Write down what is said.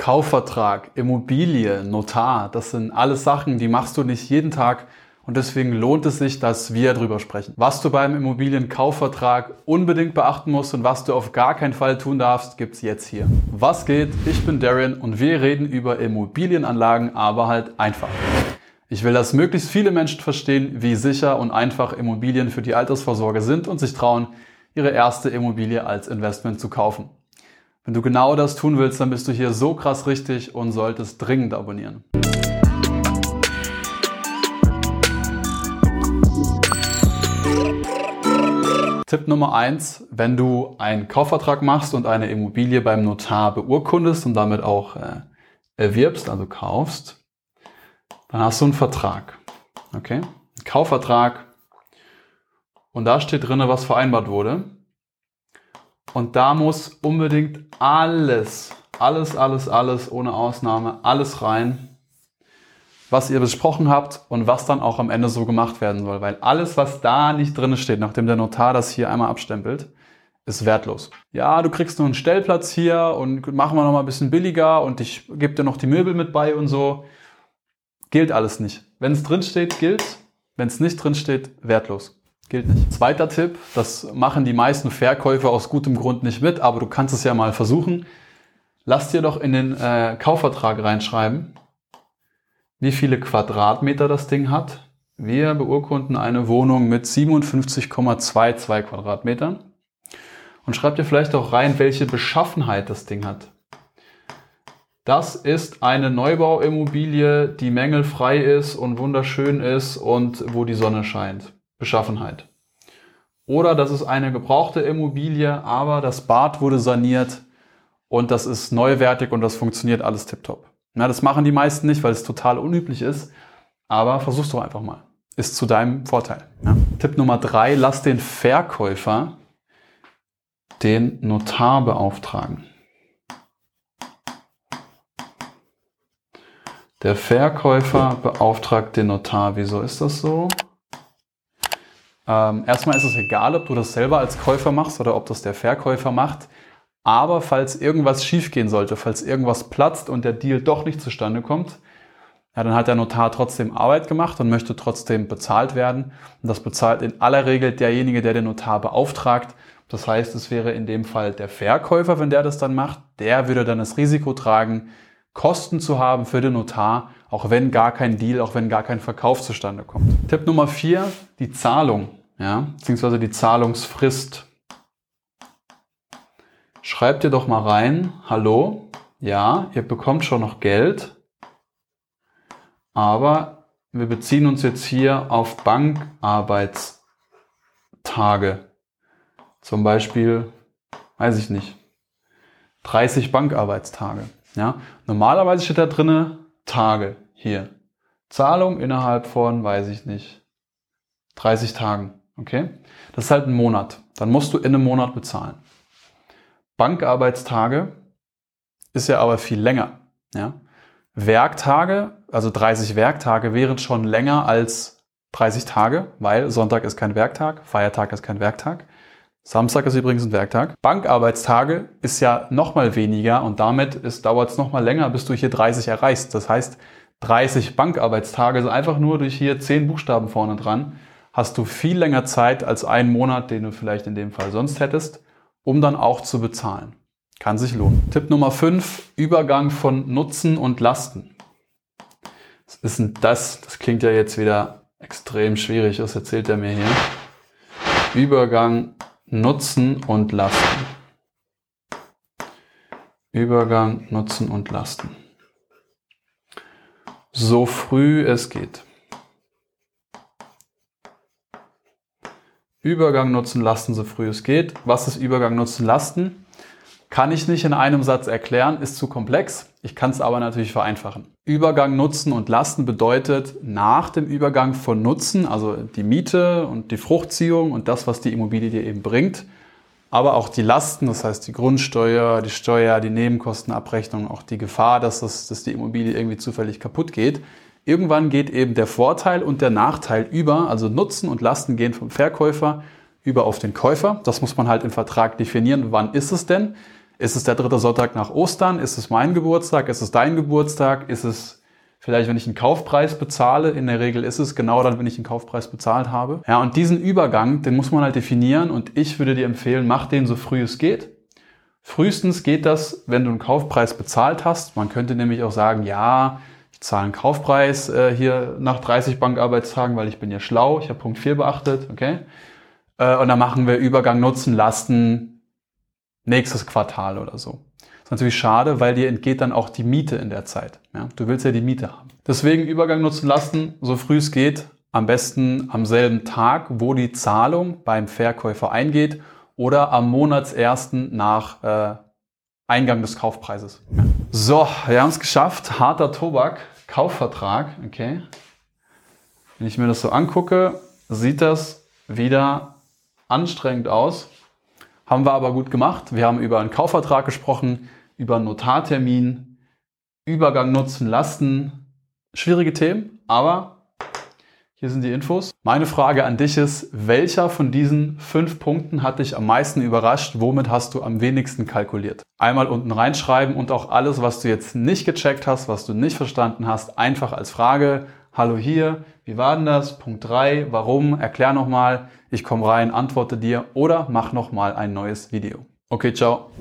Kaufvertrag, Immobilie, Notar, das sind alles Sachen, die machst du nicht jeden Tag und deswegen lohnt es sich, dass wir darüber sprechen. Was du beim Immobilienkaufvertrag unbedingt beachten musst und was du auf gar keinen Fall tun darfst, gibt's jetzt hier. Was geht? Ich bin Darren und wir reden über Immobilienanlagen, aber halt einfach. Ich will, dass möglichst viele Menschen verstehen, wie sicher und einfach Immobilien für die Altersvorsorge sind und sich trauen, ihre erste Immobilie als Investment zu kaufen. Wenn du genau das tun willst, dann bist du hier so krass richtig und solltest dringend abonnieren. Tipp Nummer eins: wenn du einen Kaufvertrag machst und eine Immobilie beim Notar beurkundest und damit auch äh, erwirbst, also kaufst, dann hast du einen Vertrag. Okay? Ein Kaufvertrag. Und da steht drin, was vereinbart wurde. Und da muss unbedingt alles, alles, alles, alles ohne Ausnahme, alles rein, was ihr besprochen habt und was dann auch am Ende so gemacht werden soll. Weil alles, was da nicht drin steht, nachdem der Notar das hier einmal abstempelt, ist wertlos. Ja, du kriegst nur einen Stellplatz hier und machen wir noch mal ein bisschen billiger und ich gebe dir noch die Möbel mit bei und so. Gilt alles nicht. Wenn es drin steht, gilt. Wenn es nicht drin steht, wertlos. Gilt nicht. Zweiter Tipp, das machen die meisten Verkäufer aus gutem Grund nicht mit, aber du kannst es ja mal versuchen. Lass dir doch in den äh, Kaufvertrag reinschreiben, wie viele Quadratmeter das Ding hat. Wir beurkunden eine Wohnung mit 57,22 Quadratmetern. Und schreib dir vielleicht auch rein, welche Beschaffenheit das Ding hat. Das ist eine Neubauimmobilie, die mängelfrei ist und wunderschön ist und wo die Sonne scheint. Beschaffenheit. Oder das ist eine gebrauchte Immobilie, aber das Bad wurde saniert und das ist neuwertig und das funktioniert alles tiptop. Na, das machen die meisten nicht, weil es total unüblich ist, aber versuch's doch einfach mal. Ist zu deinem Vorteil. Ja. Tipp Nummer drei, lass den Verkäufer den Notar beauftragen. Der Verkäufer beauftragt den Notar. Wieso ist das so? Ähm, erstmal ist es egal, ob du das selber als Käufer machst oder ob das der Verkäufer macht. Aber falls irgendwas schiefgehen sollte, falls irgendwas platzt und der Deal doch nicht zustande kommt, ja, dann hat der Notar trotzdem Arbeit gemacht und möchte trotzdem bezahlt werden. Und das bezahlt in aller Regel derjenige, der den Notar beauftragt. Das heißt, es wäre in dem Fall der Verkäufer, wenn der das dann macht. Der würde dann das Risiko tragen, Kosten zu haben für den Notar, auch wenn gar kein Deal, auch wenn gar kein Verkauf zustande kommt. Tipp Nummer vier, die Zahlung ja, beziehungsweise die Zahlungsfrist. Schreibt ihr doch mal rein, hallo, ja, ihr bekommt schon noch Geld, aber wir beziehen uns jetzt hier auf Bankarbeitstage. Zum Beispiel, weiß ich nicht, 30 Bankarbeitstage. Ja, normalerweise steht da drinne Tage hier. Zahlung innerhalb von, weiß ich nicht, 30 Tagen. Okay? Das ist halt ein Monat. Dann musst du in einem Monat bezahlen. Bankarbeitstage ist ja aber viel länger. Ja? Werktage, also 30 Werktage, wären schon länger als 30 Tage, weil Sonntag ist kein Werktag, Feiertag ist kein Werktag. Samstag ist übrigens ein Werktag. Bankarbeitstage ist ja nochmal weniger und damit dauert es nochmal länger, bis du hier 30 erreichst. Das heißt, 30 Bankarbeitstage sind einfach nur durch hier 10 Buchstaben vorne dran hast du viel länger Zeit als einen Monat, den du vielleicht in dem Fall sonst hättest, um dann auch zu bezahlen. Kann sich lohnen. Tipp Nummer 5, Übergang von Nutzen und Lasten. Was ist denn das? Das klingt ja jetzt wieder extrem schwierig. Was erzählt er mir hier? Übergang Nutzen und Lasten. Übergang Nutzen und Lasten. So früh es geht. Übergang nutzen lasten, so früh es geht. Was ist Übergang nutzen lasten? Kann ich nicht in einem Satz erklären, ist zu komplex. Ich kann es aber natürlich vereinfachen. Übergang nutzen und lasten bedeutet nach dem Übergang von Nutzen, also die Miete und die Fruchtziehung und das, was die Immobilie dir eben bringt, aber auch die Lasten, das heißt die Grundsteuer, die Steuer, die Nebenkostenabrechnung, auch die Gefahr, dass, das, dass die Immobilie irgendwie zufällig kaputt geht, Irgendwann geht eben der Vorteil und der Nachteil über, also Nutzen und Lasten gehen vom Verkäufer über auf den Käufer. Das muss man halt im Vertrag definieren. Wann ist es denn? Ist es der dritte Sonntag nach Ostern? Ist es mein Geburtstag? Ist es dein Geburtstag? Ist es vielleicht, wenn ich einen Kaufpreis bezahle? In der Regel ist es genau dann, wenn ich einen Kaufpreis bezahlt habe. Ja, und diesen Übergang, den muss man halt definieren und ich würde dir empfehlen, mach den so früh es geht. Frühestens geht das, wenn du einen Kaufpreis bezahlt hast. Man könnte nämlich auch sagen, ja, ich zahle einen Kaufpreis äh, hier nach 30 Bankarbeitstagen, weil ich bin ja schlau, ich habe Punkt 4 beachtet, okay? Äh, und dann machen wir Übergang Nutzen, Lasten nächstes Quartal oder so. Das ist natürlich schade, weil dir entgeht dann auch die Miete in der Zeit. Ja? Du willst ja die Miete haben. Deswegen Übergang Nutzen, Lasten, so früh es geht, am besten am selben Tag, wo die Zahlung beim Verkäufer eingeht oder am Monatsersten nach äh, Eingang des Kaufpreises. Ja. So, wir haben es geschafft. Harter Tobak, Kaufvertrag. Okay. Wenn ich mir das so angucke, sieht das wieder anstrengend aus. Haben wir aber gut gemacht. Wir haben über einen Kaufvertrag gesprochen, über einen Notartermin, Übergang nutzen, Lasten. Schwierige Themen, aber hier sind die Infos. Meine Frage an dich ist, welcher von diesen fünf Punkten hat dich am meisten überrascht? Womit hast du am wenigsten kalkuliert? Einmal unten reinschreiben und auch alles, was du jetzt nicht gecheckt hast, was du nicht verstanden hast, einfach als Frage. Hallo hier, wie war denn das? Punkt drei. warum? Erklär nochmal. Ich komme rein, antworte dir oder mach nochmal ein neues Video. Okay, ciao.